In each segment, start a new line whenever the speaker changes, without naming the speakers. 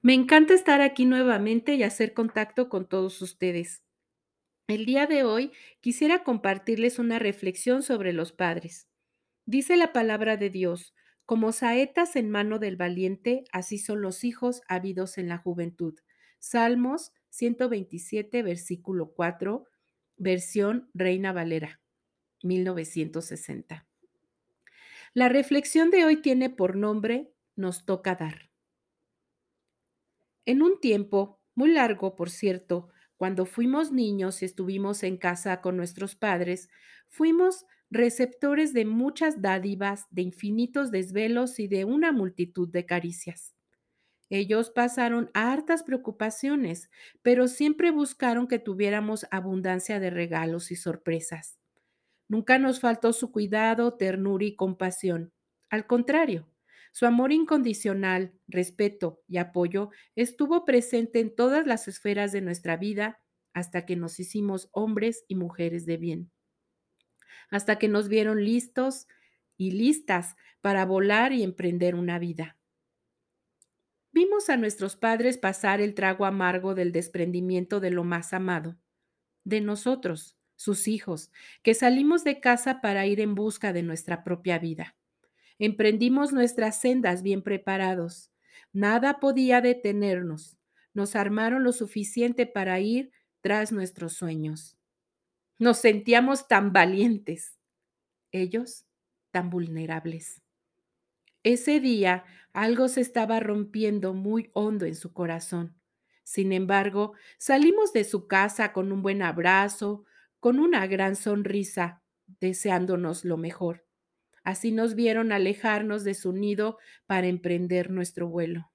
Me encanta estar aquí nuevamente y hacer contacto con todos ustedes. El día de hoy quisiera compartirles una reflexión sobre los padres. Dice la palabra de Dios, como saetas en mano del valiente, así son los hijos habidos en la juventud. Salmos 127, versículo 4, versión Reina Valera, 1960. La reflexión de hoy tiene por nombre Nos toca dar. En un tiempo, muy largo, por cierto, cuando fuimos niños y estuvimos en casa con nuestros padres, fuimos receptores de muchas dádivas, de infinitos desvelos y de una multitud de caricias. Ellos pasaron hartas preocupaciones, pero siempre buscaron que tuviéramos abundancia de regalos y sorpresas. Nunca nos faltó su cuidado, ternura y compasión. Al contrario, su amor incondicional, respeto y apoyo estuvo presente en todas las esferas de nuestra vida hasta que nos hicimos hombres y mujeres de bien, hasta que nos vieron listos y listas para volar y emprender una vida. Vimos a nuestros padres pasar el trago amargo del desprendimiento de lo más amado, de nosotros, sus hijos, que salimos de casa para ir en busca de nuestra propia vida. Emprendimos nuestras sendas bien preparados. Nada podía detenernos. Nos armaron lo suficiente para ir tras nuestros sueños. Nos sentíamos tan valientes, ellos tan vulnerables. Ese día algo se estaba rompiendo muy hondo en su corazón. Sin embargo, salimos de su casa con un buen abrazo, con una gran sonrisa, deseándonos lo mejor. Así nos vieron alejarnos de su nido para emprender nuestro vuelo.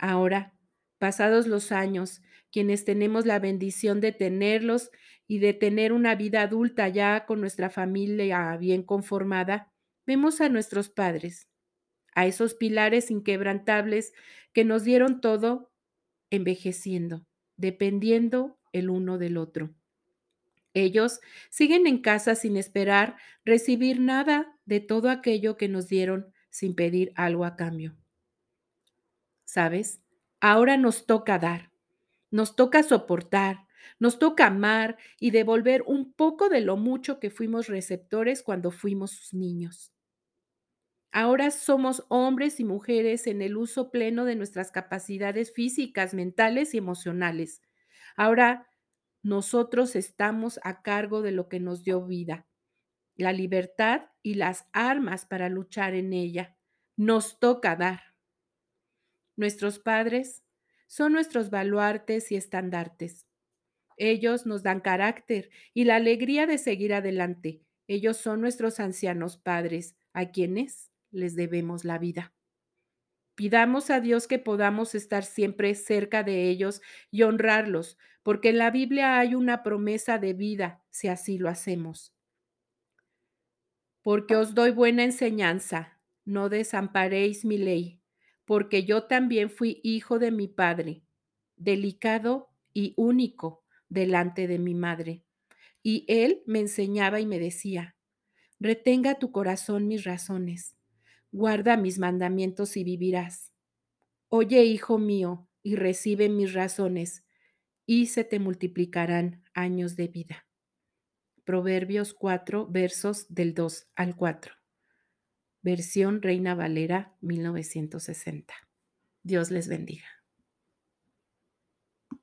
Ahora, pasados los años, quienes tenemos la bendición de tenerlos y de tener una vida adulta ya con nuestra familia bien conformada, vemos a nuestros padres, a esos pilares inquebrantables que nos dieron todo envejeciendo, dependiendo el uno del otro. Ellos siguen en casa sin esperar recibir nada de todo aquello que nos dieron sin pedir algo a cambio. ¿Sabes? Ahora nos toca dar, nos toca soportar, nos toca amar y devolver un poco de lo mucho que fuimos receptores cuando fuimos sus niños. Ahora somos hombres y mujeres en el uso pleno de nuestras capacidades físicas, mentales y emocionales. Ahora nosotros estamos a cargo de lo que nos dio vida, la libertad y las armas para luchar en ella. Nos toca dar. Nuestros padres son nuestros baluartes y estandartes. Ellos nos dan carácter y la alegría de seguir adelante. Ellos son nuestros ancianos padres, a quienes les debemos la vida. Pidamos a Dios que podamos estar siempre cerca de ellos y honrarlos, porque en la Biblia hay una promesa de vida si así lo hacemos. Porque os doy buena enseñanza, no desamparéis mi ley, porque yo también fui hijo de mi padre, delicado y único delante de mi madre. Y él me enseñaba y me decía, retenga tu corazón mis razones guarda mis mandamientos y vivirás. Oye, hijo mío, y recibe mis razones, y se te multiplicarán años de vida. Proverbios 4, versos del 2 al 4. Versión Reina Valera 1960. Dios les bendiga.